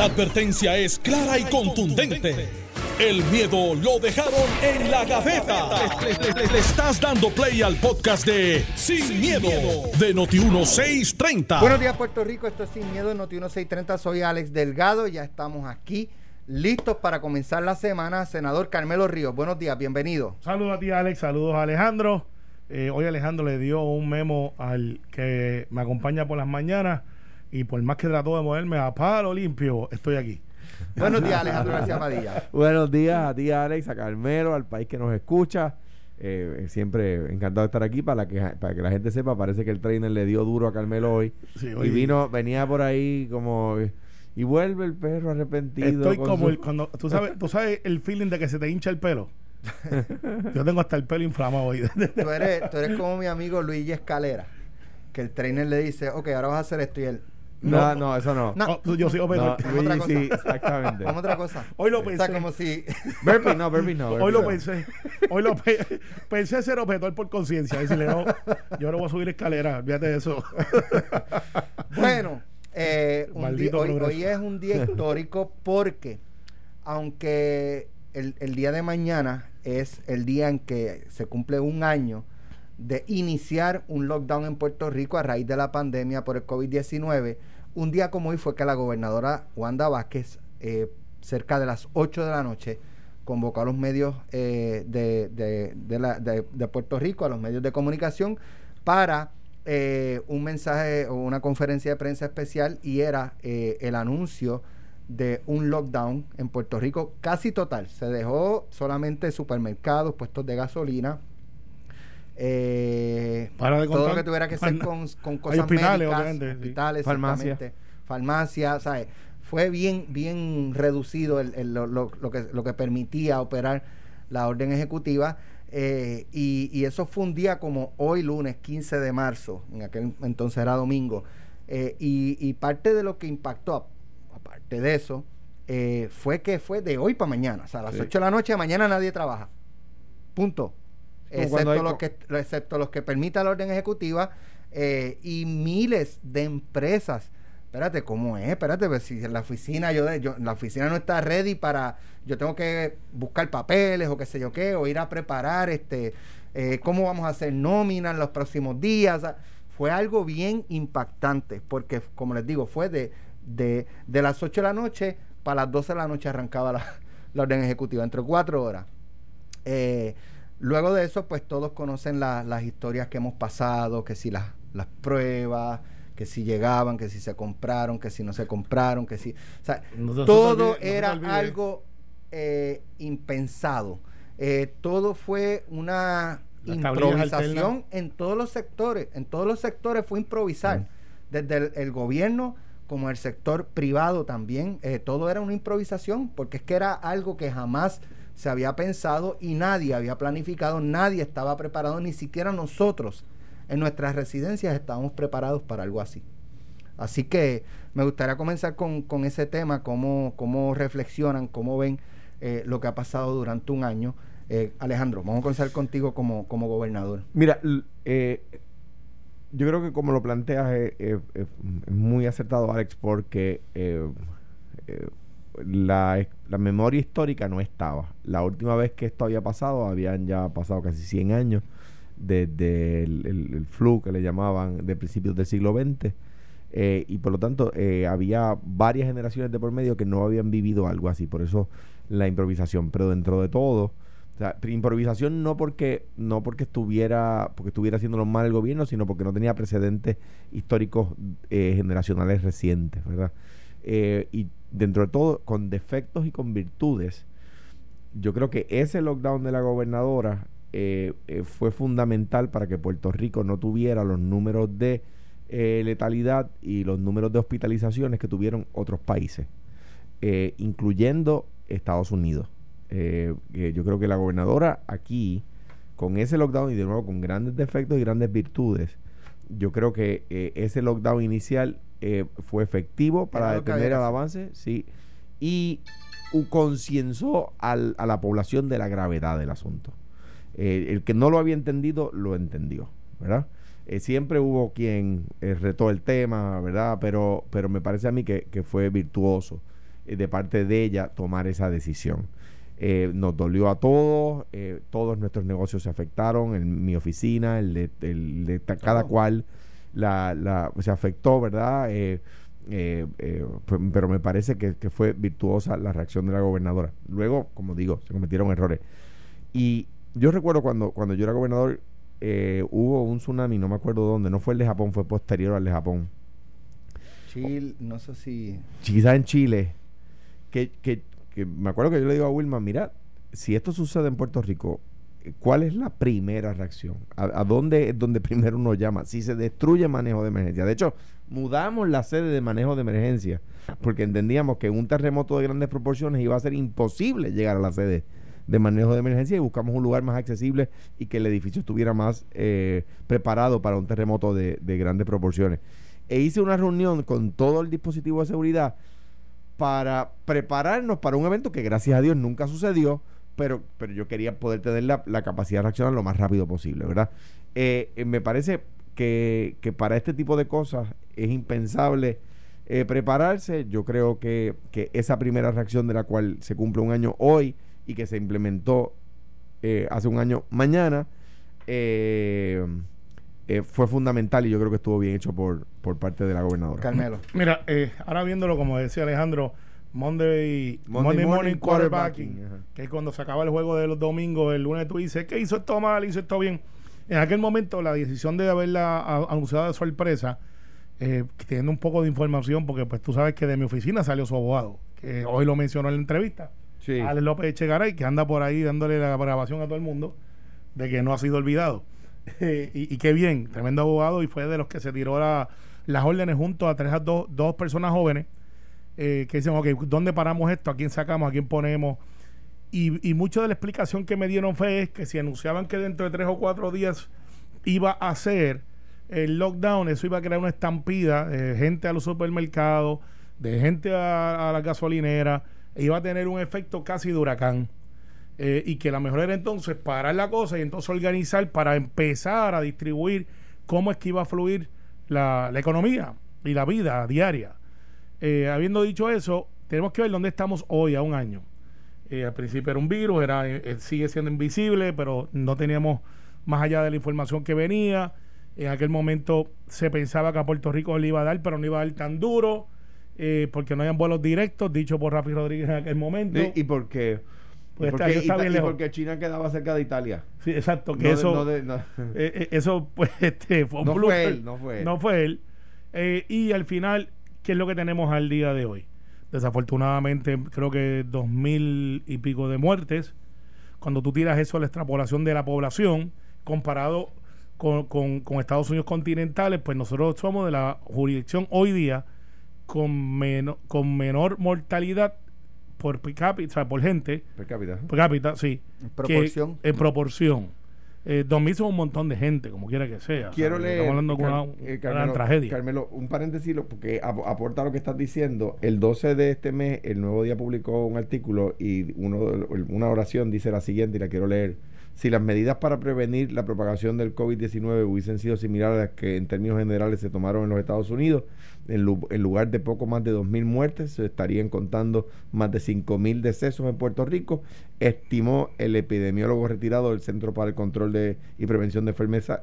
La advertencia es clara y contundente. El miedo lo dejaron en la gaveta. Le, estás dando play al podcast de Sin, miedo, de Noti1630. Buenos días, Puerto Rico. Esto es Sin Miedo de Noti1630. Soy Alex Delgado. Ya estamos aquí listos para comenzar la semana. Senador Carmelo Ríos, buenos días, bienvenido. Saludos a ti, Alex. Saludos a Alejandro. Eh, hoy Alejandro le dio un memo al que me acompaña por las mañanas y por más que trató de moverme a palo limpio, estoy aquí. Buenos días, Alejandro García Padilla. Buenos días a ti, Alex, a Carmelo, al país que nos escucha. Eh, siempre encantado de estar aquí para que, para que la gente sepa. Parece que el trainer le dio duro a Carmelo hoy. y vino, venía por ahí como. Y vuelve el perro arrepentido. Estoy como el, cuando. ¿tú sabes, tú sabes el feeling de que se te hincha el pelo. Yo tengo hasta el pelo inflamado hoy. tú, eres, tú eres como mi amigo Luigi Escalera. Que el trainer le dice, ok, ahora vas a hacer esto y él. No, no, eso no. Oh, yo soy operador. No, otra cosa. Sí, exactamente. Vamos otra cosa. Hoy lo pensé. O sea, como si. Burpee no, burpee no. Hoy lo pensé. Hoy lo pe pensé ser operador por conciencia. Decirle, no, yo no voy a subir escalera. Olvídate de eso. bueno, eh, hoy, hoy, es un día histórico porque, aunque el, el día de mañana es el día en que se cumple un año de iniciar un lockdown en Puerto Rico a raíz de la pandemia por el COVID-19. Un día como hoy fue que la gobernadora Wanda Vázquez, eh, cerca de las 8 de la noche, convocó a los medios eh, de, de, Puerto Rico, a los medios de comunicación, para eh, un mensaje o una conferencia de prensa especial y era el anuncio de un lockdown en Puerto Rico casi total. Se dejó solamente supermercados, puestos de gasolina, eh, Para de todo lo que tuviera que ser con, con cosas hospitales, médicas, hospitales, farmacia, farmacia, ¿sabes? Fue bien, bien reducido el, lo, lo, que, lo que permitía operar la orden ejecutiva. Eh, y, eso fue un día como hoy, lunes 15 de marzo, en aquel entonces era domingo. Eh, y, parte de lo que impactó, aparte de eso, eh, fue que fue de hoy para mañana. O sea, a las 8 de la noche, mañana nadie trabaja. Punto excepto los, que, excepto los que permita la orden ejecutiva eh, y miles de empresas. Espérate, ¿cómo es? Espérate, pues si en la oficina yo, yo la oficina no está ready para yo tengo que buscar papeles o qué sé yo qué o ir a preparar este eh, cómo vamos a hacer nómina en los próximos días. fue algo bien impactante porque como les digo, fue de de, de las 8 de la noche para las 12 de la noche arrancaba la, la orden ejecutiva, entre cuatro horas. Eh, Luego de eso, pues todos conocen las historias que hemos pasado, que si las, las pruebas, que si llegaban, que si se compraron, que si no se compraron, que si... O sea, todo era algo eh, impensado. Eh, todo fue una improvisación en todos los sectores. En todos los sectores fue improvisar. Desde el, gobierno como el sector privado también. Eh, todo era una improvisación porque es que era algo que jamás se había pensado y nadie había planificado, nadie estaba preparado, ni siquiera nosotros en nuestras residencias estábamos preparados para algo así. Así que me gustaría comenzar con, ese tema, cómo, cómo reflexionan, cómo ven eh, lo que ha pasado durante un año. Eh, Alejandro, vamos a comenzar contigo como, como gobernador. Mira, eh, yo creo que como lo planteas es muy acertado, Alex, porque la, memoria histórica no estaba. La última vez que esto había pasado, habían ya pasado casi 100 años desde el, flu que le llamaban de principios del siglo XX. Eh, y por lo tanto, eh, había varias generaciones de por medio que no habían vivido algo así. Por eso la improvisación. Pero dentro de todo, o sea, improvisación no porque no porque estuviera porque estuviera haciéndolo mal el gobierno, sino porque no tenía precedentes históricos eh, generacionales recientes, ¿verdad? y dentro de todo, con defectos y con virtudes, yo creo que ese lockdown de la gobernadora eh, eh, fue fundamental para que Puerto Rico no tuviera los números de eh, letalidad y los números de hospitalizaciones que tuvieron otros países, incluyendo Estados Unidos. yo creo que la gobernadora aquí, con ese lockdown y de nuevo con grandes defectos y grandes virtudes, yo creo que ese lockdown inicial eh, fue efectivo para detener el avance, sí, y concienzó a la población de la gravedad del asunto. Eh, el que no lo había entendido, lo entendió, ¿verdad? Eh, siempre hubo quien retó el tema, ¿verdad? Pero, pero me parece a mí que, fue virtuoso eh, de parte de ella tomar esa decisión. Eh, nos dolió a todos, todos nuestros negocios se afectaron, en mi oficina, el de, el de cada cual la, la, se afectó, ¿verdad? pero me parece que, que, fue virtuosa la reacción de la gobernadora. Luego, como digo, se cometieron errores. Y yo recuerdo cuando, cuando yo era gobernador, eh, hubo un tsunami, no me acuerdo dónde, no fue el de Japón, fue posterior al de Japón. Chile, no sé si... Quizás en Chile, que, que, me acuerdo que yo le digo a Wilma, mira, si esto sucede en Puerto Rico, ¿cuál es la primera reacción? ¿A, dónde es donde primero uno llama? Si se destruye manejo de emergencia. De hecho, mudamos la sede de manejo de emergencia porque entendíamos que un terremoto de grandes proporciones iba a ser imposible llegar a la sede de manejo de emergencia y buscamos un lugar más accesible y que el edificio estuviera más eh, preparado para un terremoto de, grandes proporciones. E hice una reunión con todo el dispositivo de seguridad para prepararnos para un evento que gracias a Dios nunca sucedió, pero, pero yo quería poder tener la, capacidad de reaccionar lo más rápido posible, ¿verdad? Eh, eh, me parece que, para este tipo de cosas es impensable prepararse. Yo creo que, que esa primera reacción de la cual se cumple un año hoy, y que se implementó eh, hace un año mañana, eh, eh, fue fundamental y yo creo que estuvo bien hecho por, por parte de la gobernadora. Carmelo. Mira, ahora viéndolo, como decía Alejandro, Monday, Monday, Morning, Quarterbacking, que es cuando se acaba el juego de los domingos, el lunes tú dices, ¿qué hizo esto mal? ¿Hizo esto bien? En aquel momento, la decisión de haberla anunciado de sorpresa, teniendo un poco de información, porque pues tú sabes que de mi oficina salió su abogado, que hoy lo mencionó en la entrevista sí. Alex López Echegaray, que anda por ahí dándole la grabación a todo el mundo de que no ha sido olvidado. y, qué bien, tremendo abogado y fue de los que se tiró las órdenes junto a tres a dos, dos personas jóvenes eh, que dicen, ok, ¿dónde paramos esto? ¿A quién sacamos? ¿A quién ponemos? Y, y mucho de la explicación que me dieron fue que si anunciaban que dentro de tres o cuatro días iba a ser el lockdown, eso iba a crear una estampida de gente a los supermercados, de gente a, a la gasolinera, iba a tener un efecto casi de huracán. Eh, y que la mejor era entonces parar la cosa y entonces organizar para empezar a distribuir cómo es que iba a fluir la, economía y la vida diaria. Eh, habiendo dicho eso, tenemos que ver dónde estamos hoy a un año. Eh, al principio era un virus, era, sigue siendo invisible, pero no teníamos más allá de la información que venía. En aquel momento se pensaba que a Puerto Rico le iba a dar, pero no iba a dar tan duro. Porque no hayan vuelos directos, dicho por Rafi Rodríguez en aquel momento. ¿Y, por qué? Pues porque, China quedaba cerca de Italia. Sí, exacto. Que eso, eh, eh, eso pues, este, fue no fue él, no fue él. No fue él. y al final, ¿qué es lo que tenemos al día de hoy? Desafortunadamente, creo que dos mil y pico de muertes. Cuando tú tiras eso a la extrapolación de la población, comparado con, con, con Estados Unidos continentales, pues nosotros somos de la jurisdicción hoy día con, con menor mortalidad por cápita, por gente. Per cápita. Por cápita, sí. En proporción. en proporción. Eh, 2000 son un montón de gente, como quiera que sea. Quiero leer. Estamos hablando de una, eh, tragedia. Carmelo, un paréntesis, porque aporta lo que estás diciendo. El 12 de este mes, el Nuevo Día publicó un artículo y uno, una oración dice la siguiente, y la quiero leer. Si las medidas para prevenir la propagación del COVID-19 hubiesen sido similares a las que en términos generales se tomaron en los Estados Unidos, en, lugar de poco más de 2.000 muertes, se estarían contando más de 5.000 decesos en Puerto Rico, estimó el epidemiólogo retirado del Centro para el Control de, y Prevención de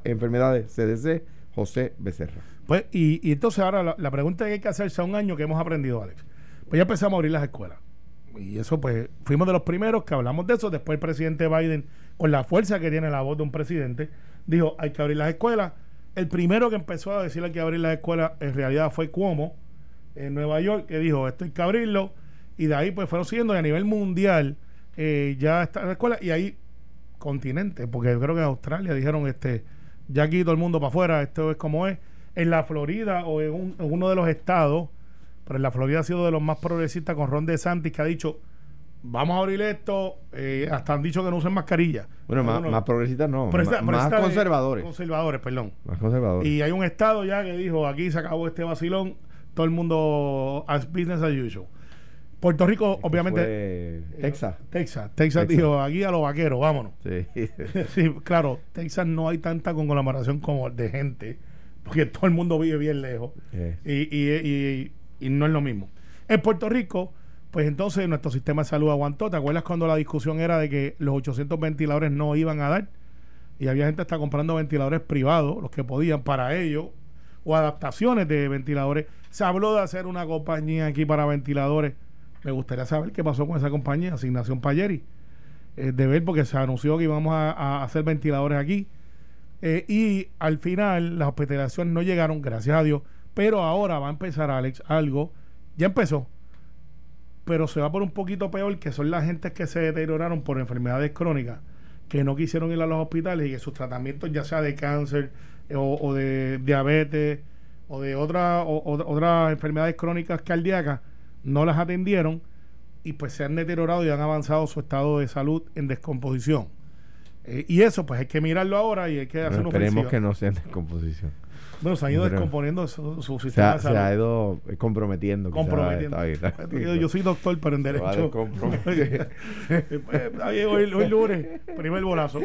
Enfermedades, CDC, José Becerra. Pues, y, entonces ahora la, pregunta que hay que hacerse a un año que hemos aprendido, Alex. Pues ya empezamos a abrir las escuelas. Y eso, pues, fuimos de los primeros que hablamos de eso. Después el presidente Biden, con la fuerza que tiene la voz de un presidente, dijo, hay que abrir las escuelas el primero que empezó a decirle que abrir la escuela en realidad fue Cuomo en Nueva York, que dijo esto hay que abrirlo, y de ahí pues fueron siguiendo y a nivel mundial eh, ya está la escuela, y ahí continente, porque yo creo que en Australia dijeron este ya aquí todo el mundo para afuera, esto es como es. En la Florida o en, uno de los estados, pero en la Florida ha sido de los más progresistas con Ron DeSantis que ha dicho vamos a abrir esto, eh, hasta han dicho que no usen mascarilla. Bueno, más, progresistas no, más, conservadores. Conservadores, perdón. Más conservadores. Y hay un estado ya que dijo, aquí se acabó este vacilón, todo el mundo as business as usual. Puerto Rico, obviamente. Texas. Texas. Texas dijo, aquí a los vaqueros, vámonos. Sí. sí, claro, Texas no hay tanta conglomeración como de gente, porque todo el mundo vive bien lejos. Y, y, y, y no es lo mismo. En Puerto Rico pues entonces nuestro sistema de salud aguantó. ¿Te acuerdas cuando la discusión era de que los 800 ventiladores no iban a dar? Y había gente que está comprando ventiladores privados, los que podían para ellos, o adaptaciones de ventiladores. Se habló de hacer una compañía aquí para ventiladores. Me gustaría saber qué pasó con esa compañía, Asignación Payeri. Eh, de ver, porque se anunció que íbamos a, hacer ventiladores aquí. Eh, y al final las hospitalizaciones no llegaron, gracias a Dios. Pero ahora va a empezar, Alex, algo. Ya empezó, pero se va por un poquito peor, que son las gentes que se deterioraron por enfermedades crónicas, que no quisieron ir a los hospitales y que sus tratamientos, ya sea de cáncer eh, o, de diabetes o de otra, otras enfermedades crónicas cardíacas, no las atendieron y pues se han deteriorado y han avanzado su estado de salud en descomposición. Eh, y eso pues hay que mirarlo ahora y hay que hacer Esperemos que no sea en descomposición. Bueno, se ha ido descomponiendo su, sistema de salud. Se ha ido comprometiendo. comprometiendo. Yo soy doctor, pero en derecho. hoy, hoy lunes, primer bolazo.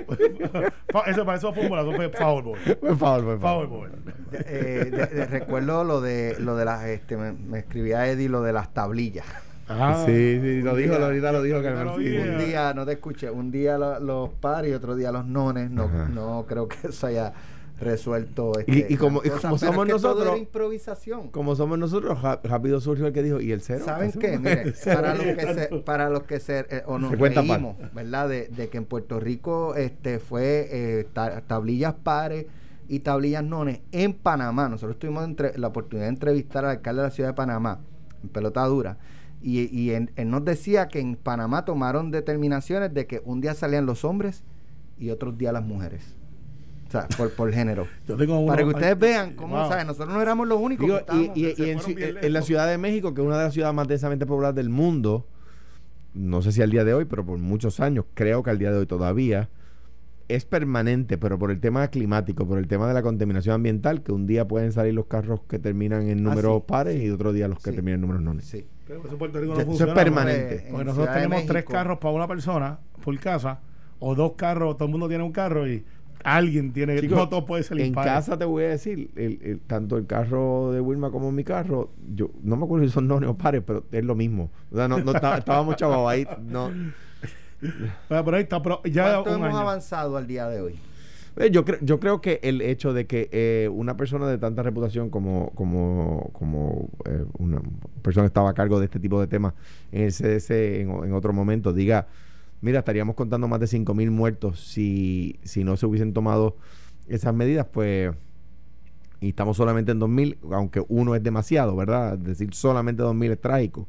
eso, para eso fue un bolazo, fue foul ball. Fue foul, eh, recuerdo lo de, lo de las, este, me, escribía Eddie lo de las tablillas. Ah, sí, sí, lo dijo, ahorita lo dijo que Un día, no te escuché, un día los, pares y otro día los nones, no, no creo que eso haya resuelto. y, este, como, como somos nosotros. improvisación. Como somos nosotros, rápido surgió el que dijo, ¿y el cero? ¿Saben qué? Mire, para los que se, para los que se, eh, o nos reímos, ¿verdad? De, de, que en Puerto Rico este fue eh, tablillas pares y tablillas nones en Panamá. Nosotros tuvimos entre, la oportunidad de entrevistar al alcalde de la ciudad de Panamá, en pelota dura. Y, y él nos decía que en Panamá tomaron determinaciones de que un día salían los hombres y otros días las mujeres sea, por, por género. Para que ustedes vean cómo, Nosotros no éramos los únicos Y, en, la Ciudad de México, que es una de las ciudades más densamente pobladas del mundo, no sé si al día de hoy, pero por muchos años, creo que al día de hoy todavía, es permanente, pero por el tema climático, por el tema de la contaminación ambiental, que un día pueden salir los carros que terminan en ah, números pares y otro día los que terminan en números nones. Sí. Pero eso, Puerto Rico no eso es permanente. Porque, nosotros tenemos tres carros para una persona por casa, o dos carros, todo el mundo tiene un carro y alguien tiene que no todo puede En casa te voy a decir, el, tanto el carro de Wilma como mi carro, yo no me acuerdo si son nones o pares, pero es lo mismo. O sea, no, no estábamos chavos ahí. No. Pero, ahí está, pero ya hemos avanzado al día de hoy? Eh, yo, creo yo creo que el hecho de que eh, una persona de tanta reputación como, como, como eh, una persona que estaba a cargo de este tipo de temas en el CDC en, en otro momento diga mira, estaríamos contando más de 5.000 muertos si, si no se hubiesen tomado esas medidas, pues, y estamos solamente en 2.000, aunque uno es demasiado, ¿verdad? Decir, solamente 2.000 es trágico.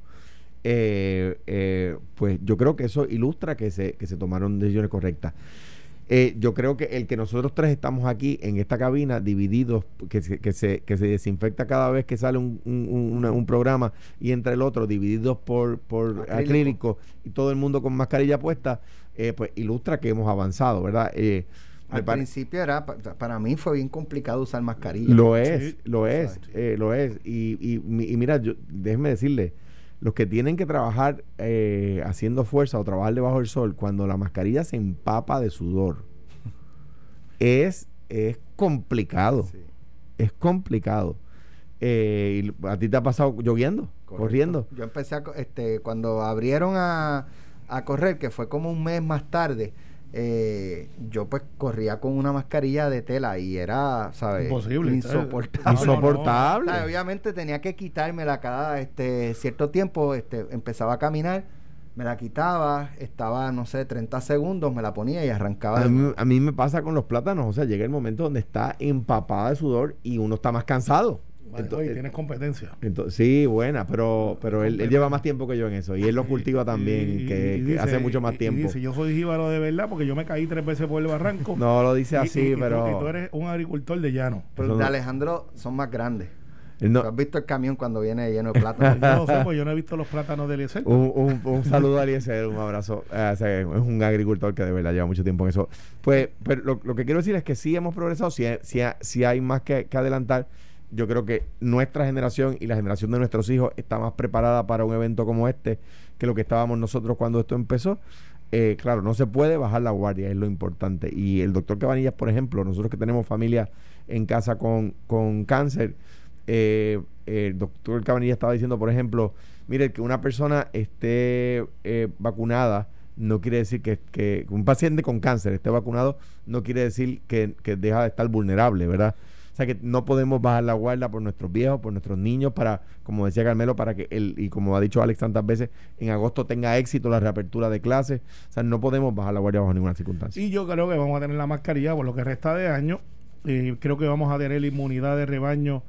Eh, eh, pues yo creo que eso ilustra que se, que se tomaron decisiones correctas. Eh, yo creo que el que nosotros tres estamos aquí en esta cabina divididos, que se, que se, que se desinfecta cada vez que sale un, un, programa y entre el otro, divididos por, por acrílico. y todo el mundo con mascarilla puesta, eh, pues ilustra que hemos avanzado, ¿verdad? Eh, Al principio era, para mí fue bien complicado usar mascarilla. Lo es, lo es, lo es. Y, y, y mira, yo, déjeme decirle, los que tienen que trabajar eh, haciendo fuerza o trabajar debajo del sol, cuando la mascarilla se empapa de sudor, es, es complicado. Es complicado. Eh, ¿A ti te ha pasado lloviendo? ¿Corriendo? Yo empecé a, este, cuando abrieron a, a correr, que fue como un mes más tarde, eh, yo pues corría con una mascarilla de tela y era, ¿sabes? Imposible. Insoportable. Insoportable. obviamente tenía que quitármela cada este cierto tiempo, este empezaba a caminar, me la quitaba, estaba, no sé, 30 segundos, me la ponía y arrancaba. A mí, a mí me pasa con los plátanos, o sea, llega el momento donde está empapada de sudor y uno está más cansado entonces, tienes competencia. Entonces, sí, buena, pero, pero él, lleva más tiempo que yo en eso. Y él lo cultiva también, que, hace mucho más tiempo. Y dice, yo soy jíbaro de verdad porque yo me caí tres veces por el barranco. no lo dice así, pero... Y tú, eres un agricultor de llano. Pero de Alejandro son más grandes. has visto el camión cuando viene lleno de plátanos? yo no sé, pues yo no he visto los plátanos de Eliezer. Un, un, saludo a Eliezer, un abrazo. Eh, es un agricultor que de verdad lleva mucho tiempo en eso. Pues, pero lo, que quiero decir es que sí hemos progresado, sí, sí, hay más que, que adelantar yo creo que nuestra generación y la generación de nuestros hijos está más preparada para un evento como este que lo que estábamos nosotros cuando esto empezó. Eh, claro, no se puede bajar la guardia, es lo importante. Y el doctor Cabanillas, por ejemplo, nosotros que tenemos familia en casa con, con cáncer, eh, el doctor Cabanillas estaba diciendo, por ejemplo, Mire, que una persona esté eh, vacunada no quiere decir que, que, un paciente con cáncer esté vacunado, no quiere decir que, que deja de estar vulnerable, ¿verdad? O sea que no podemos bajar la guardia por nuestros viejos, por nuestros niños, para, como decía Carmelo, para que él, y como ha dicho Alex tantas veces, en agosto tenga éxito la reapertura de clases. O sea, no podemos bajar la guardia bajo ninguna circunstancia. Y yo creo que vamos a tener la mascarilla por lo que resta de año. y creo que vamos a tener la inmunidad de rebaño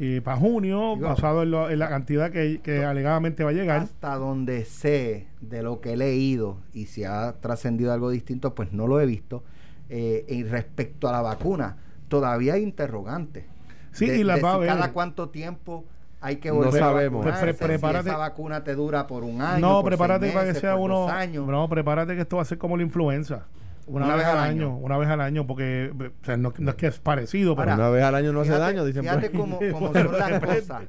eh, para junio, basado en, la cantidad que, alegadamente va a llegar. Hasta donde sé de lo que he leído y si ha trascendido algo distinto, pues no lo he visto. Eh, y respecto a la vacuna, todavía hay interrogantes. Sí, y la va Cada cuánto tiempo hay que volver no sabemos. a prepárate. Si esa vacuna te dura por un año. No, prepárate para que sea uno. Años. No, prepárate que esto va a ser como la influenza. Una, vez, al año, una vez al año, porque o sea, no, es que es parecido, pero una vez al año no hace daño, dicen Fíjate cómo, cómo son las cosas.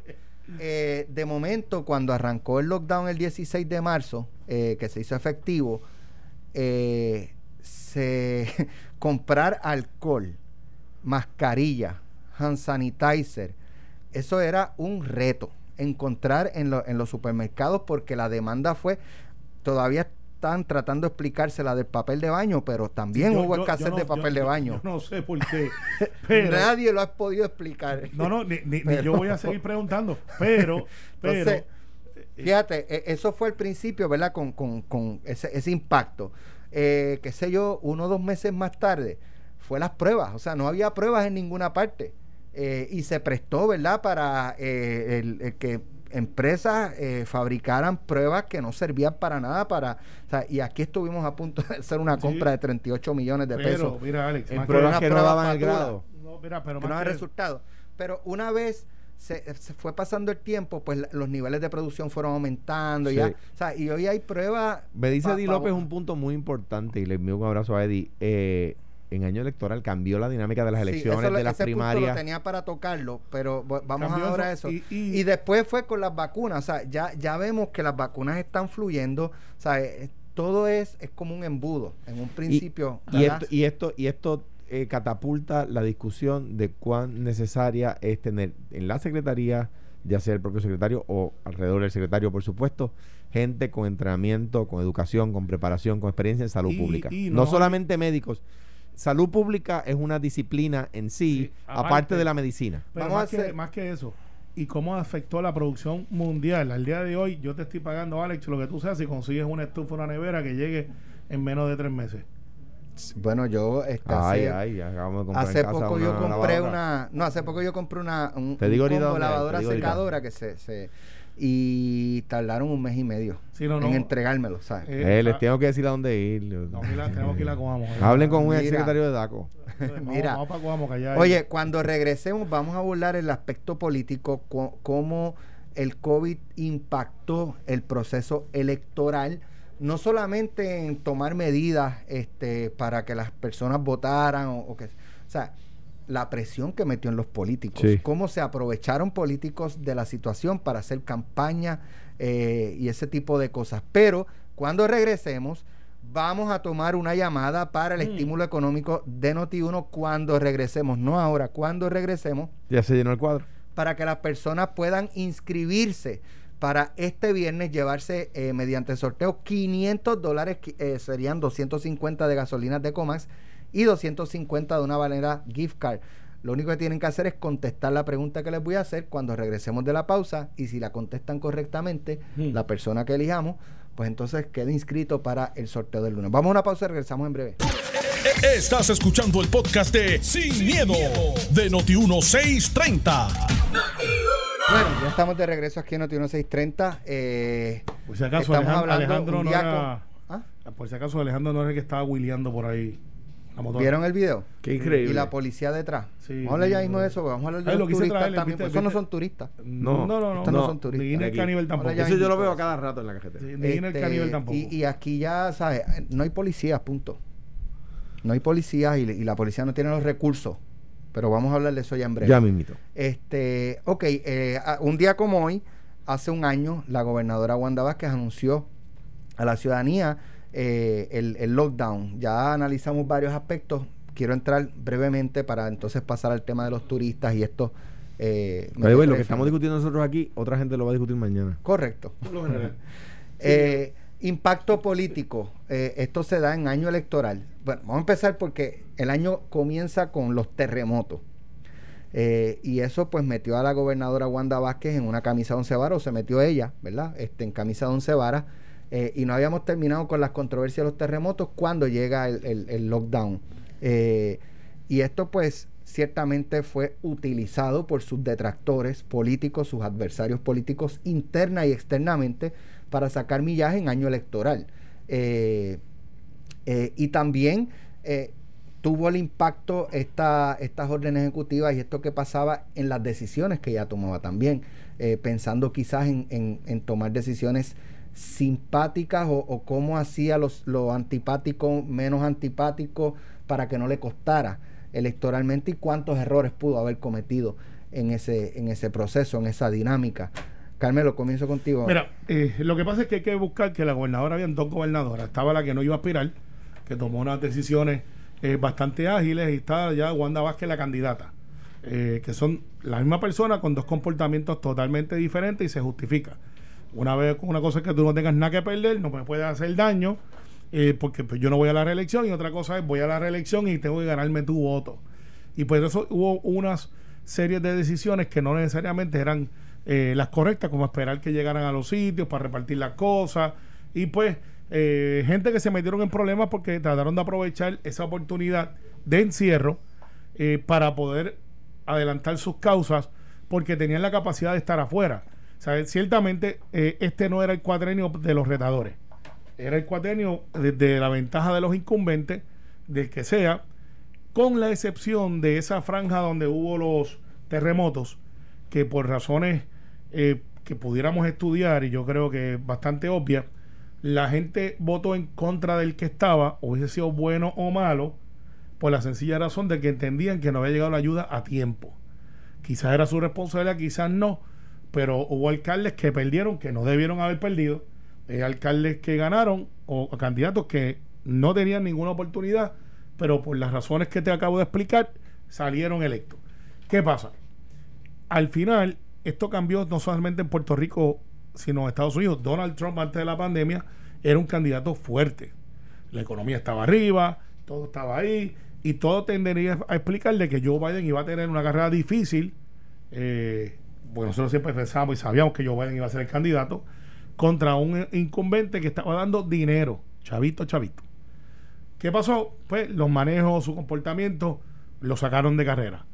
Eh, de momento, cuando arrancó el lockdown el 16 de marzo, eh, que se hizo efectivo, eh, se comprar alcohol mascarilla, hand sanitizer. Eso era un reto encontrar en, en los supermercados porque la demanda fue, todavía están tratando de explicársela del papel de baño, pero también hubo escasez de papel de baño. no sé por qué. Nadie lo ha podido explicar. No, no, ni, yo voy a seguir preguntando, pero... pero eh, fíjate, e, eso fue el principio, ¿verdad? Con, con, con ese, ese impacto. Eh, qué sé yo, uno o dos meses más tarde, fue las pruebas, o sea, no había pruebas en ninguna parte. Eh, y se prestó, ¿verdad?, para eh, el, que empresas eh, fabricaran pruebas que no servían para nada para o sea, y aquí estuvimos a punto de hacer una compra de 38 millones de pesos mira Alex en pruebas que no daban el grado no, mira, pero que no resultado pero una vez se, fue pasando el tiempo, pues los niveles de producción fueron aumentando. Ya, o sea, y hoy hay pruebas. Me dice Eddie López un punto muy importante y le envío un abrazo a Eddie. Eh, en año electoral cambió la dinámica de las elecciones, de las primarias. lo tenía para tocarlo, pero vamos ahora a eso. Y, después fue con las vacunas, o sea, ya, ya vemos que las vacunas están fluyendo, o sea, eh, todo es, es como un embudo en un principio. Y, esto, y esto, y esto eh, catapulta la discusión de cuán necesaria es tener en la Secretaría, ya sea el propio secretario o alrededor del secretario, por supuesto, gente con entrenamiento, con educación, con preparación, con experiencia en salud pública. no solamente médicos, salud pública es una disciplina en sí, aparte, de la medicina. Pero más, que, más que eso, ¿y cómo afectó la producción mundial? Al día de hoy, yo te estoy pagando, Alex, lo que tú seas, si consigues una estufa, una nevera que llegue en menos de tres meses. Bueno, yo este, hace, poco yo compré una, no, hace poco yo compré una un, te digo lavadora secadora que se, se y tardaron un mes y medio en entregármelo, ¿sabes? Eh, eh, les tengo que decir a dónde ir. No, tenemos que ir a Coamo. Hablen con un secretario de DACO. Mira, oye, cuando regresemos vamos a burlar el aspecto político, cómo el COVID impactó el proceso electoral, no solamente en tomar medidas este, para que las personas votaran o, o que... O sea, la presión que metió en los políticos, cómo se aprovecharon políticos de la situación para hacer campaña eh, y ese tipo de cosas. Pero cuando regresemos, vamos a tomar una llamada para el mm. estímulo económico de Noti1 cuando regresemos, no ahora, cuando regresemos. Ya se llenó el cuadro. Para que las personas puedan inscribirse para este viernes llevarse eh, mediante sorteo 500 dólares, eh, serían 250 de gasolinas de Comax y 250 de una manera gift card. Lo único que tienen que hacer es contestar la pregunta que les voy a hacer cuando regresemos de la pausa y si la contestan correctamente, hmm. la persona que elijamos, pues entonces quede inscrito para el sorteo del lunes. Vamos a una pausa y regresamos en breve. Estás escuchando el podcast de Sin, miedo, de Noti1630. Bueno, ya estamos de regreso aquí en Noti1630. Eh, por si acaso Alejandro, no era, ¿Ah? Por si acaso Alejandro no era el que estaba wheeleando por ahí. ¿Vieron el video? Qué increíble. Y la policía detrás. vamos a hablar ya mismo de eso. Vamos a hablar de los turistas también. Pues esos no son turistas. No, no, no. Estos no, son turistas. Ni en el caníbal tampoco. Eso yo lo veo a cada rato en la cajeta. ni en el caníbal este, tampoco. Y, aquí ya, ¿sabes? No hay policías, punto. No hay policías y, y, la policía no tiene los recursos. Pero vamos a hablar de eso ya en breve. Ya mismito. Este, ok, eh, un día como hoy, hace un año, la gobernadora Wanda Vázquez anunció a la ciudadanía eh, el, el lockdown. Ya analizamos varios aspectos quiero entrar brevemente para entonces pasar al tema de los turistas y estos Eh, lo que estamos discutiendo nosotros aquí, otra gente lo va a discutir mañana. Correcto. Eh, impacto político. Eh, esto se da en año electoral. Bueno, vamos a empezar porque el año comienza con los terremotos. Eh, y eso pues metió a la gobernadora Wanda Vázquez en una camisa de once varas, o se metió ella, ¿verdad? Este, en camisa de once varas. Y no habíamos terminado con las controversias de los terremotos cuando llega el, el lockdown. y esto pues ciertamente fue utilizado por sus detractores políticos, sus adversarios políticos interna y externamente para sacar millaje en año electoral. Eh, eh, y también eh, tuvo el impacto esta, estas órdenes ejecutivas y esto que pasaba en las decisiones que ella tomaba también, pensando quizás en, tomar decisiones simpáticas o, cómo hacía los, lo antipático menos antipático para que no le costara electoralmente y cuántos errores pudo haber cometido en ese, en ese proceso, en esa dinámica. Carmelo, comienzo contigo. Mira, eh, lo que pasa es que hay que buscar que la gobernadora, habían dos gobernadoras. Estaba la que no iba a aspirar, que tomó unas decisiones eh, bastante ágiles, y estaba ya Wanda Vázquez, la candidata. Eh, que son la misma persona con dos comportamientos totalmente diferentes y se justifica. Una vez una cosa es que tú no tengas nada que perder, no me puede hacer daño, porque pues, yo no voy a la reelección, y otra cosa es voy a la reelección y tengo que ganarme tu voto. Y pues eso hubo unas series de decisiones que no necesariamente eran eh, las correctas, como esperar que llegaran a los sitios para repartir las cosas. Y pues, eh, gente que se metieron en problemas porque trataron de aprovechar esa oportunidad de encierro eh, para poder adelantar sus causas porque tenían la capacidad de estar afuera. Ciertamente, este no era el cuadrenio de los retadores, era el cuadrenio de la ventaja de los incumbentes, del que sea, con la excepción de esa franja donde hubo los terremotos, que por razones eh, que pudiéramos estudiar, y yo creo que bastante obvia, la gente votó en contra del que estaba, hubiese sido bueno o malo, por la sencilla razón de que entendían que no había llegado la ayuda a tiempo. Quizás era su responsabilidad, quizás no, pero hubo alcaldes que perdieron, que no debieron haber perdido, hay alcaldes que ganaron o candidatos que no tenían ninguna oportunidad, pero por las razones que te acabo de explicar, salieron electos. ¿Qué pasa? al final, esto cambió no solamente en Puerto Rico, sino en Estados Unidos. Donald Trump, antes de la pandemia, era un candidato fuerte. La economía estaba arriba, todo estaba ahí, y todo tendería a explicarle que Joe Biden iba a tener una carrera difícil. Eh, bueno, nosotros siempre pensábamos y sabíamos que Joe Biden iba a ser el candidato contra un incumbente que estaba dando dinero, chavito, chavito. ¿Qué pasó? Pues los manejos, su comportamiento, lo sacaron de carrera.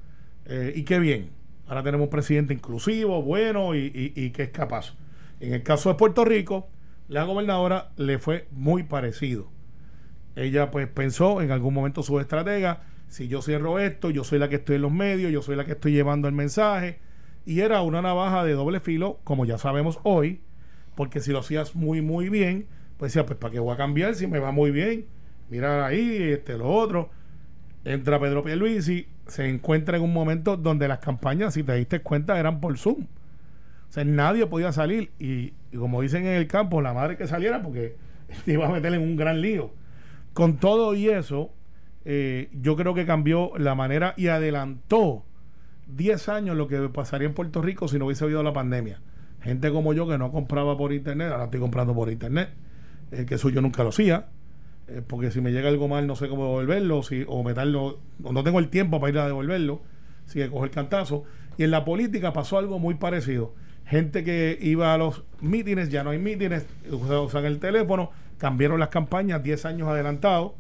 Eh, y qué bien, Ahora tenemos un presidente inclusivo, bueno y, que es capaz. En el caso de Puerto Rico, la gobernadora le fue muy parecido. Ella pues pensó en algún momento su estratega, si yo cierro esto, yo soy la que estoy en los medios, yo soy la que estoy llevando el mensaje. Y era una navaja de doble filo, como ya sabemos hoy, porque si lo hacías muy, muy bien, pues decía, pues ¿para qué voy a cambiar si me va muy bien? Mira ahí, este, lo otro. Entra Pedro Pierluisi, se encuentra en un momento donde las campañas, si te diste cuenta, eran por Zoom. O sea, nadie podía salir. Y, como dicen en el campo, la madre que saliera porque te iba a meter en un gran lío. Con todo y eso, eh, yo creo que cambió la manera y adelantó 10 años lo que pasaría en Puerto Rico si no hubiese habido la pandemia. Gente como yo que no compraba por internet, ahora estoy comprando por internet, eh, que eso yo nunca lo hacía. Eh, porque si me llega algo mal no sé cómo devolverlo, si, o meterlo, o no tengo el tiempo para ir a devolverlo, si que coger cantazo. Y en la política pasó algo muy parecido. Gente que iba a los mítines, ya no hay mítines, usan el teléfono, cambiaron las campañas 10 años adelantados,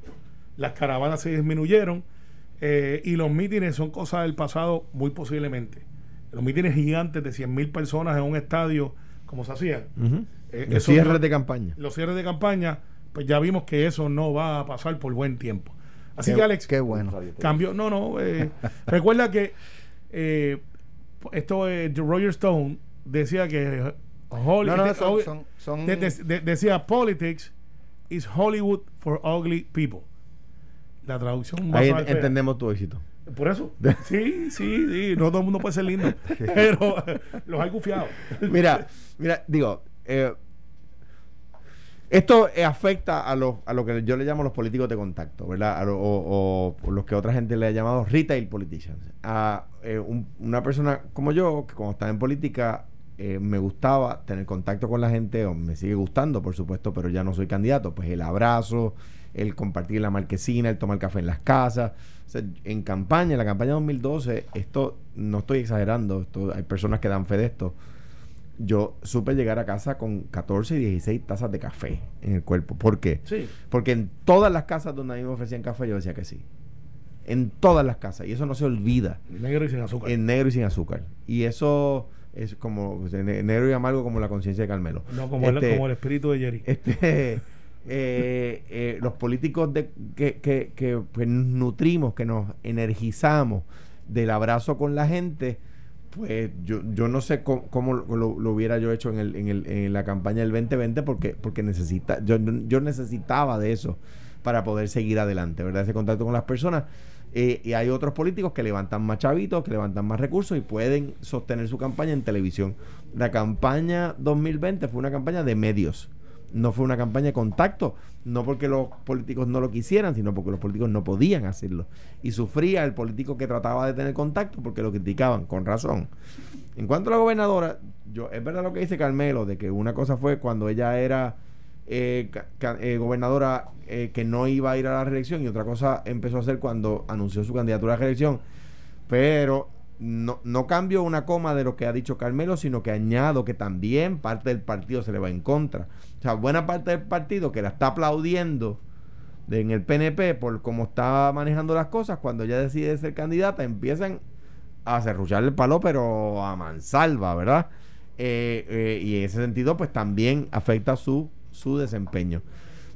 las caravanas se disminuyeron eh, y los mítines son cosas del pasado muy posiblemente. Los mítines gigantes de 100 mil personas en un estadio, como se hacían. Eh, los cierres de campaña. Los cierres de campaña pues ya vimos que eso no va a pasar por buen tiempo. Así que Alex, qué bueno. Cambio, no, no, eh, recuerda que eh, esto Roger Stone decía que decía politics is Hollywood for ugly people. La traducción Ahí entendemos tu éxito. Por eso. Sí, sí, sí. No todo el mundo puede ser lindo. pero los hay gufiados. Mira, mira, digo, eh, Esto afecta a, lo, a lo que yo le llamo los políticos de contacto, ¿verdad? o, los que otra gente le ha llamado retail politicians. A eh, una persona como yo, que cuando estaba en política eh, me gustaba tener contacto con la gente, o me sigue gustando, por supuesto, pero ya no soy candidato. Pues el abrazo, el compartir la marquesina, el tomar café en las casas. en campaña, en la campaña 2012, esto no estoy exagerando, esto, hay personas que dan fe de esto yo supe llegar a casa con 14 y 16 tazas de café en el cuerpo. ¿Por qué? Sí. Porque en todas las casas donde a mí me ofrecían café yo decía que sí. En todas las casas. Y eso no se olvida. Negro y sin azúcar. En negro y sin azúcar. Y eso es como negro y amargo como la conciencia de Carmelo. No, como, el, este, como el espíritu de Jerry. Este, eh, eh, los políticos de, que, que, que pues, nutrimos, que nos energizamos del abrazo con la gente pues yo, yo no sé cómo, lo, hubiera yo hecho en, el, en, el, en, la campaña del 2020 porque, porque necesita, yo, yo necesitaba de eso para poder seguir adelante, ¿verdad? Ese contacto con las personas. Eh, y hay otros políticos que levantan más chavitos, que levantan más recursos y pueden sostener su campaña en televisión. La campaña 2020 fue una campaña de medios no fue una campaña de contacto, no porque los políticos no lo quisieran, sino porque los políticos no podían hacerlo. Y sufría el político que trataba de tener contacto porque lo criticaban, con razón. En cuanto a la gobernadora, yo es verdad lo que dice Carmelo, de que una cosa fue cuando ella era eh, eh, gobernadora eh, que no iba a ir a la reelección y otra cosa empezó a hacer cuando anunció su candidatura a la reelección. Pero no, no cambio una coma de lo que ha dicho Carmelo, sino que añado que también parte del partido se le va en contra. O sea, buena parte del partido que la está aplaudiendo en el PNP por cómo está manejando las cosas, cuando ella decide ser candidata, empiezan a cerrucharle el palo, pero a mansalva, ¿verdad? Eh, eh, y en ese sentido, pues también afecta su, su desempeño.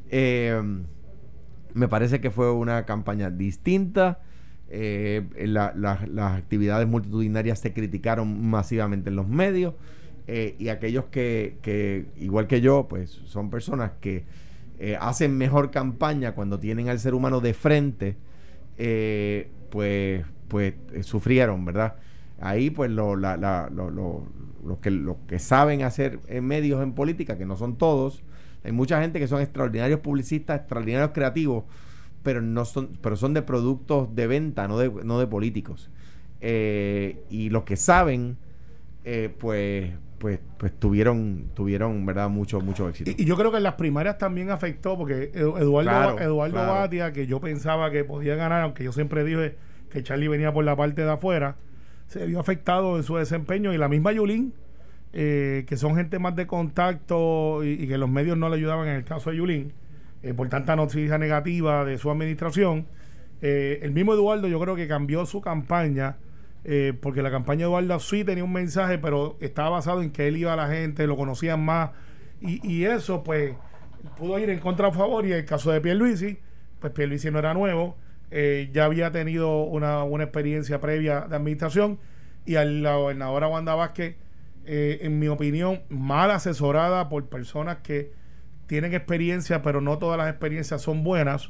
Eh, me parece que fue una campaña distinta eh, las actividades multitudinarias se criticaron masivamente en los medios eh, y aquellos que, igual que yo, pues son personas que eh, hacen mejor campaña cuando tienen al ser humano de frente, pues, pues sufrieron, ¿verdad? Ahí, pues, lo, la, los, que, los que saben hacer en medios en política, que no son todos, hay mucha gente que son extraordinarios publicistas, extraordinarios creativos, pero no son, pero son de productos de venta, no de, no de políticos. Eh, y los que saben, eh, pues, pues, pues tuvieron, tuvieron, verdad, mucho, mucho éxito. Y, yo creo que en las primarias también afectó, porque Eduardo, Eduardo Batia, que yo pensaba que podía ganar, aunque yo siempre dije que Charlie venía por la parte de afuera, se vio afectado en su desempeño. Y la misma Yulín, eh, que son gente más de contacto y, y, que los medios no le ayudaban en el caso de Yulín eh, por tanta noticia negativa de su administración. Eh, el mismo Eduardo yo creo que cambió su campaña, eh, porque la campaña de Eduardo sí tenía un mensaje, pero estaba basado en que él iba a la gente, lo conocían más, y, eso pues pudo ir en contra a favor, y el caso de Pierluisi, pues Pierluisi no era nuevo, ya había tenido una, una experiencia previa de administración, y a la gobernadora Wanda Vázquez, en mi opinión, mal asesorada por personas que tienen experiencia, pero no todas las experiencias son buenas.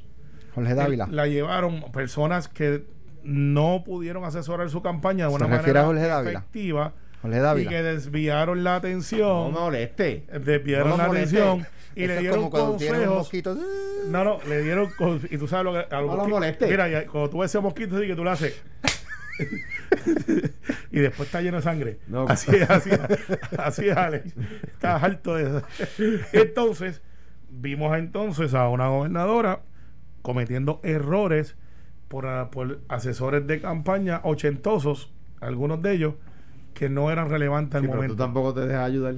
Jorge Dávila. la llevaron personas que no pudieron asesorar su campaña de una manera efectiva. Jorge Dávila. Y que desviaron la atención. No me moleste. Desviaron la atención. Y le dieron consejos. No, no, le dieron. Y tú sabes lo que. A no moleste. Mira, cuando tú ves ese mosquito, así que tú lo haces. y después está lleno de sangre. así, así, así es, Alex. Estás harto de eso. Entonces, vimos entonces a una gobernadora cometiendo errores por, ah, por asesores de campaña ochentosos, algunos de ellos, que no eran relevantes al momento. tú tampoco te dejas ayudar.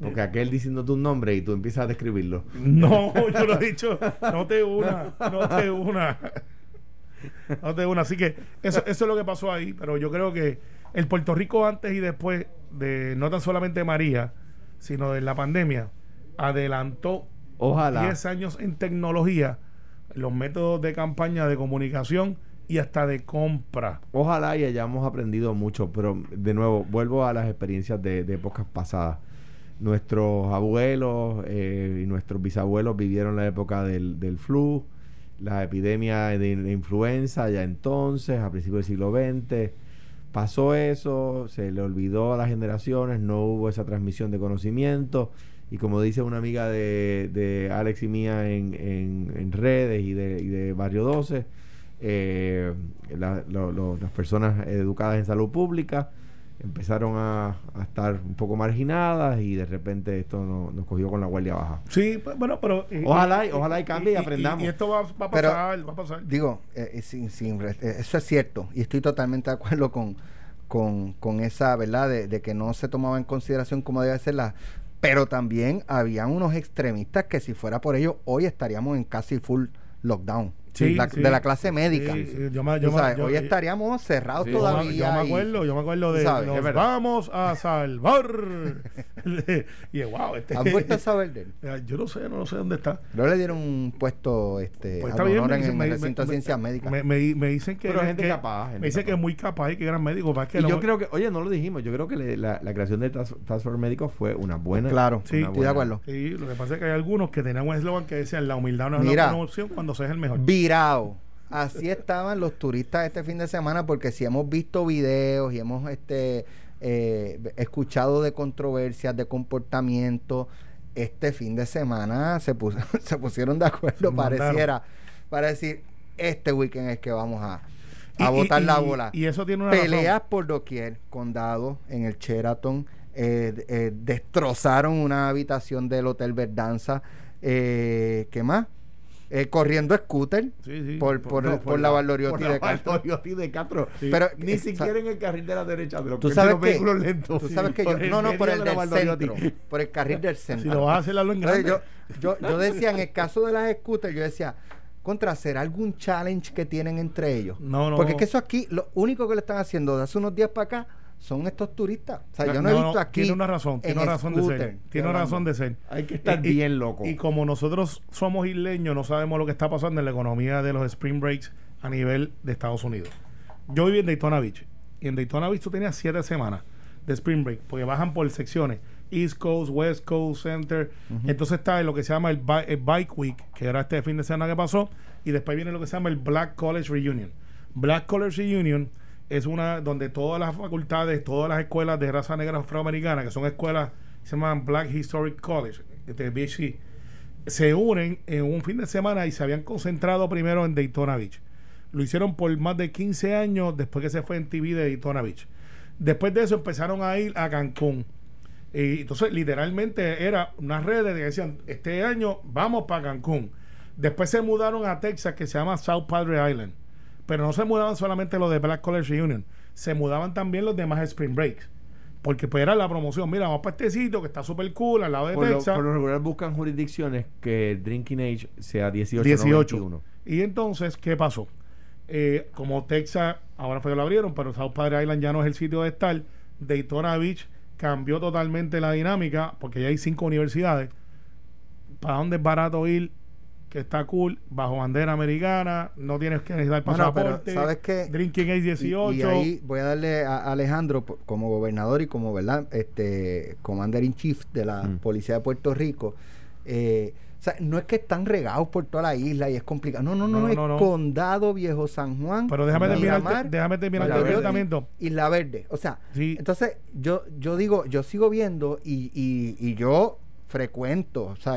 Porque eh. aquel diciendo tu nombre y tú empiezas a describirlo. No, yo lo he dicho. No te una, no te una. No te una. Así que eso, eso es lo que pasó ahí. Pero yo creo que el Puerto Rico antes y después de no tan solamente María, sino de la pandemia, adelantó Ojalá. 10 años en tecnología, los métodos de campaña de comunicación y hasta de compra. Ojalá y hayamos aprendido mucho, pero de nuevo, vuelvo a las experiencias de, épocas pasadas. Nuestros abuelos eh, y nuestros bisabuelos vivieron la época del, del flu, la epidemia de, influenza ya entonces, a principios del siglo XX. Pasó eso, se le olvidó a las generaciones, no hubo esa transmisión de conocimiento y como dice una amiga de, de Alex y mía en, en, redes y de, y de Barrio 12, eh, las personas educadas en salud pública empezaron a, estar un poco marginadas y de repente esto nos cogió con la guardia baja. Sí, pues, bueno, pero... ojalá, y, ojalá y cambie y, aprendamos. Y, esto va, a pasar, va a pasar. Digo, eh, sin, sin, eh, eso es cierto y estoy totalmente de acuerdo con, con, con esa, ¿verdad? De, de, que no se tomaba en consideración como debe ser la... Pero también habían unos extremistas que si fuera por ello, hoy estaríamos en casi full lockdown de la clase médica. hoy estaríamos cerrados todavía. Yo me acuerdo, yo me acuerdo de nos vamos a salvar. y wow, este, ¿Han vuelto a saber de él? Yo no sé, no sé dónde está. No le dieron un puesto este pues está bien, en el recinto de ciencias médicas. Me, me, dicen que, gente capaz, me dicen que es muy capaz y que gran médico. y yo creo que, oye, no lo dijimos, yo creo que la, la, creación de Task, Force Médico fue una buena. Claro, sí, estoy de acuerdo. Sí, lo que pasa es que hay algunos que tenían un eslogan que decían la humildad no es una opción cuando se es el mejor virado. Así estaban los turistas este fin de semana porque si hemos visto videos y hemos este eh, escuchado de controversias, de comportamiento, este fin de semana se, se pusieron de acuerdo, pareciera, para decir, este weekend es que vamos a, a botar la bola. Y eso tiene una Peleas por doquier, condado, en el Sheraton, eh, eh, destrozaron una habitación del Hotel Verdanza. ¿Qué más? Eh, corriendo scooter por, por, por, la Valoriotti de Castro. de Castro. Pero ni siquiera en el carril de la derecha de los, ¿Tú sabes que, vehículos lentos. Tú sabes que yo, no, no, por el del centro, por el carril del centro. Si lo vas a hacer, lo en grande. Yo, yo, yo decía, en el caso de las scooters, yo decía, contra hacer algún challenge que tienen entre ellos. No, no. Porque es que eso aquí, lo único que le están haciendo de hace unos días para acá son estos turistas. O sea, yo no, he visto aquí. Tiene una razón, tiene una razón de ser. Tiene una razón de ser. Hay que estar bien loco. Y como nosotros somos isleños, no sabemos lo que está pasando en la economía de los spring breaks a nivel de Estados Unidos. Yo viví en Daytona Beach. Y en Daytona Beach tú tenías siete semanas de spring break, porque bajan por secciones. East Coast, West Coast, Center. Entonces está lo que se llama el, Bike Week, que era este fin de semana que pasó. Y después viene lo que se llama el Black College Reunion. Black College Reunion es una donde todas las facultades, todas las escuelas de raza negra afroamericana, que son escuelas se llaman Black Historic College, de BC, se unen en un fin de semana y se habían concentrado primero en Daytona Beach. Lo hicieron por más de 15 años después que se fue en TV de Daytona Beach. Después de eso empezaron a ir a Cancún. Y entonces, literalmente era unas redes que decían, este año vamos para Cancún. Después se mudaron a Texas, que se llama South Padre Island. Pero no se mudaban solamente los de Black College Reunion, se mudaban también los demás Spring Breaks. Porque pues era la promoción, mira, vamos para este sitio que está súper cool, al lado de Texas. Lo, por lo regular buscan jurisdicciones que el drinking age sea 18, 18. Y entonces, ¿qué pasó? Eh, como Texas, ahora fue que lo abrieron, pero South Padre Island ya no es el sitio de estar. Daytona Beach cambió totalmente la dinámica porque ya hay cinco universidades. ¿Para dónde es barato ir que está cool, bajo bandera americana, no tienes que necesitar pasaporte. ¿sabes qué? Drinking Age 18. Y, ahí voy a darle a Alejandro como gobernador y como, ¿verdad? Este, commander in chief de la mm. Policía de Puerto Rico. Eh, o sea, no es que están regados por toda la isla y es complicado. No, no, no, es condado Viejo San Juan. Pero déjame terminar, déjame terminar el. Isla Verde. O sea, entonces yo, yo digo, yo sigo viendo y, y, y yo frecuento, o sea,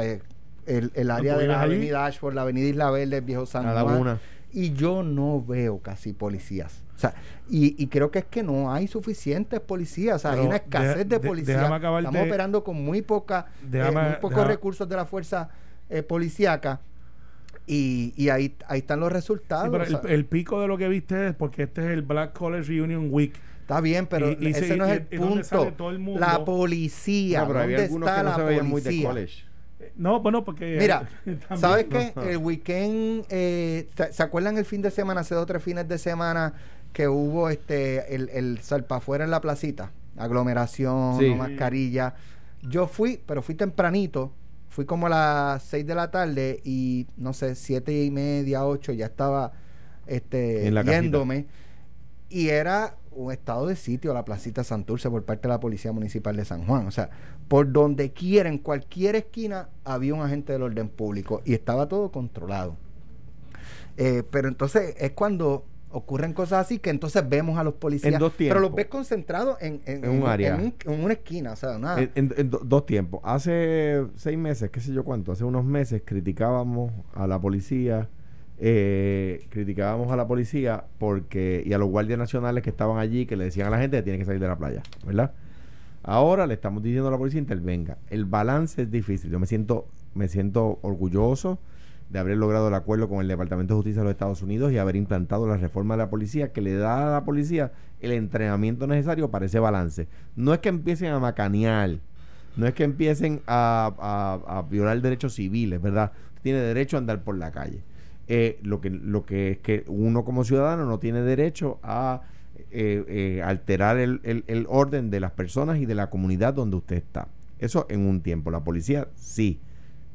el, el área de la avenida Ashford, la avenida Isla Verde, Viejo San Juan. Y yo no veo casi policías. O sea, y, y, creo que es que no hay suficientes policías. O sea, hay una escasez de, policías. Estamos operando con muy poca, eh, muy pocos recursos de la fuerza eh, policíaca. Y, y ahí, ahí están los resultados. el, pico de lo que viste es porque este es el Black College Reunion Week. Está bien, pero ese no es el punto. La policía. No, pero ¿Dónde está la policía? No, bueno, porque. Mira, ¿sabes qué? El weekend. Eh, ¿Se acuerdan el fin de semana, hace dos o tres fines de semana, que hubo este el, el salpafuera en la placita? Aglomeración, mascarilla. Yo fui, pero fui tempranito. Fui como a las seis de la tarde y no sé, siete y media, ocho, ya estaba este, yéndome. Y era un estado de sitio a la placita Santurce por parte de la Policía Municipal de San Juan. O sea, por donde quiera, en cualquier esquina, había un agente del orden público y estaba todo controlado. Eh, pero entonces es cuando, ocurren cosas así que entonces vemos a los policías. pero los ves concentrados en, un área. En, una esquina, o sea, nada. En, dos tiempos. Hace seis meses, qué sé yo cuánto, hace unos meses criticábamos a la policía. Eh, criticábamos a la policía porque y a los guardias nacionales que estaban allí que le decían a la gente que tiene que salir de la playa, ¿verdad? Ahora le estamos diciendo a la policía intervenga. El balance es difícil. Yo me siento me siento orgulloso de haber logrado el acuerdo con el Departamento de Justicia de los Estados Unidos y haber implantado la reforma de la policía que le da a la policía el entrenamiento necesario para ese balance. No es que empiecen a macanear, no es que empiecen a, violar derechos civiles, ¿verdad? Tiene derecho a andar por la calle. Eh, lo, que, lo que es que uno como ciudadano no tiene derecho a eh, eh, alterar el, el orden de las personas y de la comunidad donde usted está. Eso en un tiempo. La policía sí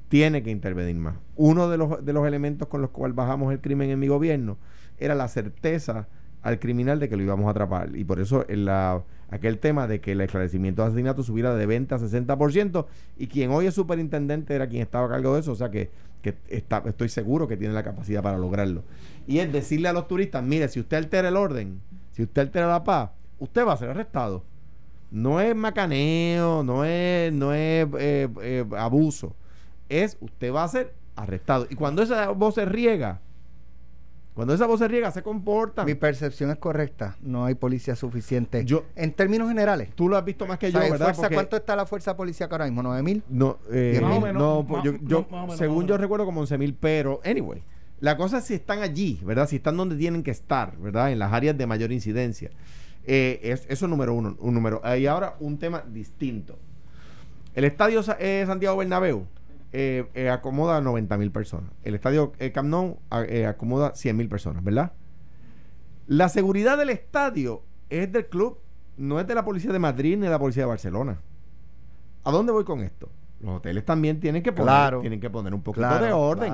tiene que intervenir más. Uno de los, de los elementos con los cuales bajamos el crimen en mi gobierno era la certeza al criminal de que lo íbamos a atrapar. Y por eso en la, aquel tema de que el esclarecimiento de asesinato subiera de 20 a 60% y quien hoy es superintendente era quien estaba a cargo de eso. O sea que, que está, estoy seguro que tiene la capacidad para lograrlo. Y es decirle a los turistas, mire, si usted altera el orden, si usted altera la paz, usted va a ser arrestado. No es macaneo, no es, no es eh, eh, abuso es usted va a ser arrestado. Y cuando esa voz se riega, cuando esa voz se riega, se comporta. Mi percepción es correcta. No hay policía suficiente. Yo, en términos generales. Tú lo has visto más que yo, ¿verdad? ¿Cuánto está la fuerza policíaca ahora mismo? ¿9 mil? No, eh, no, yo, según yo recuerdo como 11 mil, pero, anyway. La cosa es si están allí, ¿verdad? Si están donde tienen que estar, ¿verdad? En las áreas de mayor incidencia. Eh, es, eso es número uno. Un número. Y ahora un tema distinto. El estadio eh, Santiago Bernabéu eh, eh, acomoda a 90 mil personas. El estadio eh, Camp Nou acomoda 100 mil personas, ¿verdad? La seguridad del estadio es del club, no es de la policía de Madrid ni de la policía de Barcelona. ¿A dónde voy con esto? Los hoteles también tienen que poner, tienen que poner un poquito de orden.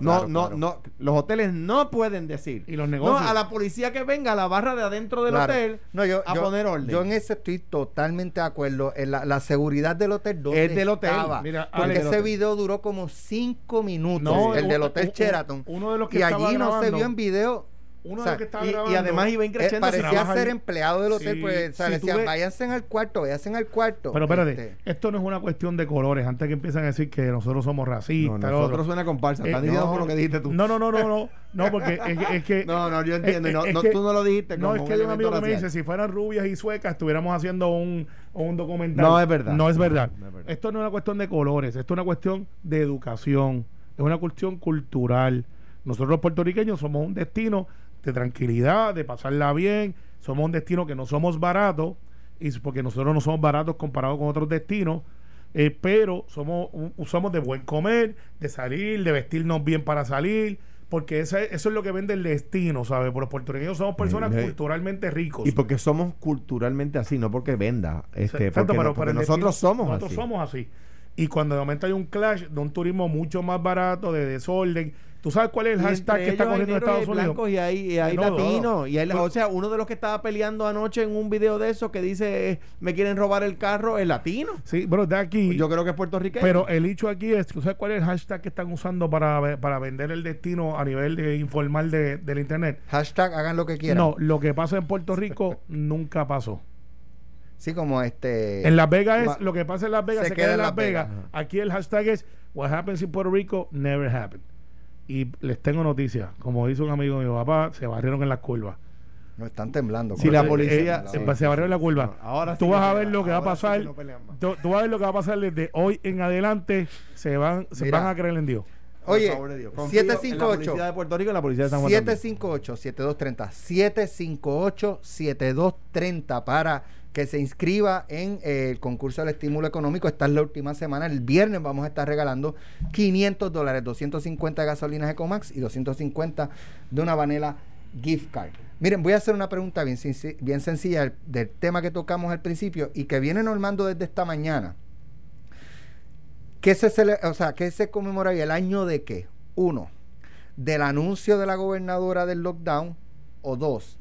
no, no, no, los hoteles no pueden decir. Y los negocios. No, a la policía que venga a la barra de adentro del hotel a poner orden. Yo en ese estoy totalmente de acuerdo. En la, seguridad del hotel es del hotel. Mira, porque ese video duró como cinco minutos. el del hotel Sheraton. Uno de los que y allí no se vio en video uno de los que estaba y, y, además iba increciendo. Eh, parecía ser empleado del hotel, pues, o decía, váyanse al cuarto, váyanse al cuarto. Pero espérate, este. esto no es una cuestión de colores. Antes que empiezan a decir que nosotros somos racistas. No, nosotros suena comparsa. Están eh, diciendo por lo que dijiste tú. No, no, no, no, no. No, porque es, que. no, no, yo entiendo. no, no, tú no lo dijiste. No, es que hay un amigo que me dice: si fueran rubias y suecas, estuviéramos haciendo un, un documental. No es verdad. No es verdad. Esto no es una cuestión de colores. Esto es una cuestión de educación. Es una cuestión cultural. Nosotros los puertorriqueños somos un destino de tranquilidad, de pasarla bien. Somos un destino que no somos baratos, y porque nosotros no somos baratos comparados con otros destinos, eh, pero somos, somos de buen comer, de salir, de vestirnos bien para salir. Porque eso es lo que vende el destino, ¿sabes? Por los puertorriqueños somos personas culturalmente ricos. Y porque somos culturalmente así, no porque venda. Este, porque, nosotros somos así. Nosotros somos así. Y cuando de momento hay un clash de un turismo mucho más barato, de desorden, ¿Tú sabes cuál es el hashtag que está corriendo en Estados Unidos? Y hay, hay latinos. Y hay, o sea, uno de los que estaba peleando anoche en un video de eso que dice me quieren robar el carro es latino. Sí, pero de aquí. Yo creo que es puertorriqueño. Pero el hecho aquí es, ¿tú sabes cuál es el hashtag que están usando para, para vender el destino a nivel de informal de, del internet? Hashtag hagan lo que quieran. No, lo que pasa en Puerto Rico nunca pasó. Sí, como este. En Las Vegas es lo que pasa en Las Vegas se, queda, en Las Vegas. Aquí el hashtag es What happens in Puerto Rico never happened. Y les tengo noticias. Como dice un amigo de mi papá, se barrieron en las curvas. No están temblando. Si la policía eh, se barrieron en la curva. ahora tú vas a ver lo que va a pasar. tú, vas a ver lo que va a pasar desde hoy en adelante. Se van, se van a creer en Dios. Oye, 758 de Puerto Rico y la policía de San Juan 758 7230 758 7230 para que se inscriba en eh, el concurso del estímulo económico. Esta es la última semana. El viernes vamos a estar regalando 500 dólares, 250 de gasolinas Ecomax y 250 de una vanela gift card. Miren, voy a hacer una pregunta bien, bien sencilla del, tema que tocamos al principio y que viene normando desde esta mañana. ¿Qué se, o sea, ¿qué se conmemoraría? ¿El año de qué? Uno, del anuncio de la gobernadora del lockdown. O dos,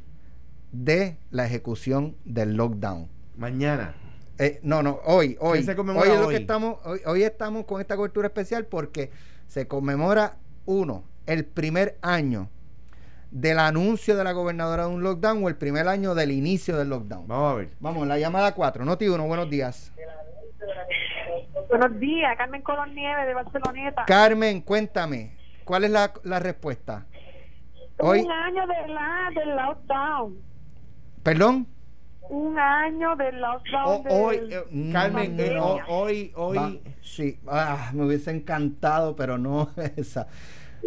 de la ejecución del lockdown. Mañana. Eh, no, no, hoy, hoy. Se hoy es lo que estamos, hoy, estamos con esta cobertura especial porque se conmemora uno, el primer año del anuncio de la gobernadora de un lockdown o el primer año del inicio del lockdown. Vamos a ver. Vamos, la llamada 4. Noti 1, buenos días. Buenos días, Carmen Colón Nieves de Barceloneta. Carmen, cuéntame, ¿cuál es la, la respuesta? Hoy, Un año de la, del lockdown. Perdón. Un año del lockdown. O- del- hoy, eh, Carmen, eh, hoy, hoy. Va- sí, ah, me hubiese encantado, pero no esa.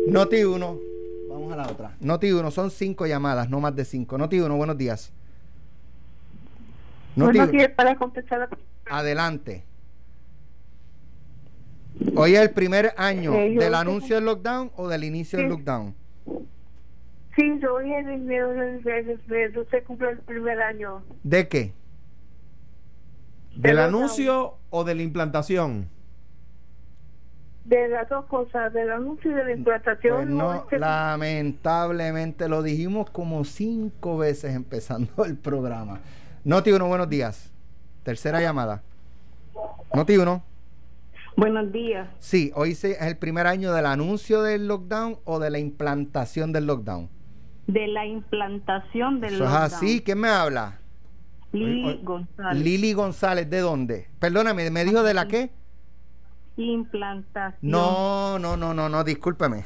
Noti 1, vamos a la otra. Noti 1, son cinco llamadas, no más de cinco. Noti 1, buenos días. Noti Buenos días para contestar la adelante. Hoy es el primer año Eh, del anuncio del lockdown o del inicio del lockdown. Sí, yo hoy en el usted cumple el primer año. ¿De qué? ¿Del anuncio o de la implantación? De las dos cosas, del anuncio y de la implantación. Pues no, este- lamentablemente lo dijimos como cinco veces empezando el programa. Noti 1, buenos días. Tercera llamada. Noti 1. Buenos días. Sí, hoy se- es el primer año del anuncio del lockdown o de la implantación del lockdown. De la implantación del Eso es lockdown. así. ¿Quién me habla? Lili González. Lili González, ¿de dónde? Perdóname, ¿me dijo de la qué? Implantación. No, no, no, no, no, discúlpeme.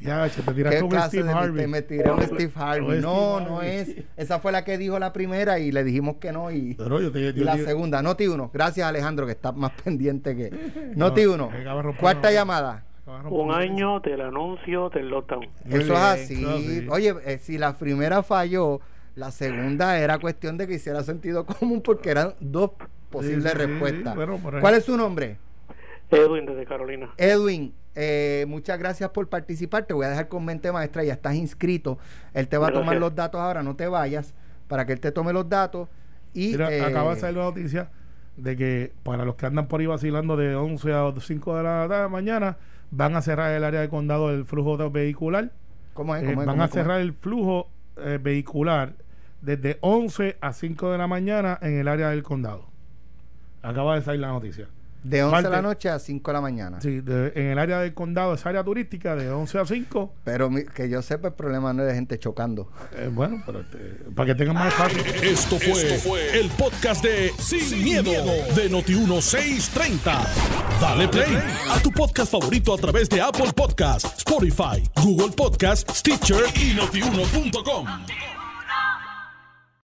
Ya, te tiraste ¿Qué un clase Steve de Harvey. me, tiré un Steve Harvey? No, no es. Esa fue la que dijo la primera y le dijimos que no y, Pero yo te y yo la te- segunda. Noti 1. Gracias Alejandro que está más pendiente que... Noti 1. acaba de romper Cuarta llamada. Un año del anuncio del lockdown. Muy Eso es así. Oye, eh, si la primera falló, la segunda era cuestión de que hiciera sentido común porque eran dos posibles Sí, respuestas. sí, bueno. ¿Cuál es su nombre? Edwin desde Carolina. Edwin, eh, muchas gracias por participar. Te voy a dejar con mente maestra. Ya estás inscrito. Él te va a tomar los datos ahora. No te vayas para que él te tome los datos. Y Mira, eh, acaba de salir la noticia de que para los que andan por ahí vacilando de 11 a 5 de la mañana, van a cerrar el área de condado del flujo vehicular. ¿cómo es? Eh, ¿Cómo es? van ¿Cómo a cerrar el flujo eh, vehicular desde 11 a 5 de la mañana en el área del condado. Acaba de salir la noticia. De 11 de la noche a 5 de la mañana. Sí, de- en el área del condado, esa área turística, de 11 a 5. Pero mi- que yo sepa, el problema no es de gente chocando. eh, bueno, pero este, para que tengan más espacio. Esto fue, el podcast de Sin, miedo, de Noti1630. Dale play a tu podcast favorito a través de Apple Podcasts, Spotify, Google Podcasts, Stitcher y notiuno.com.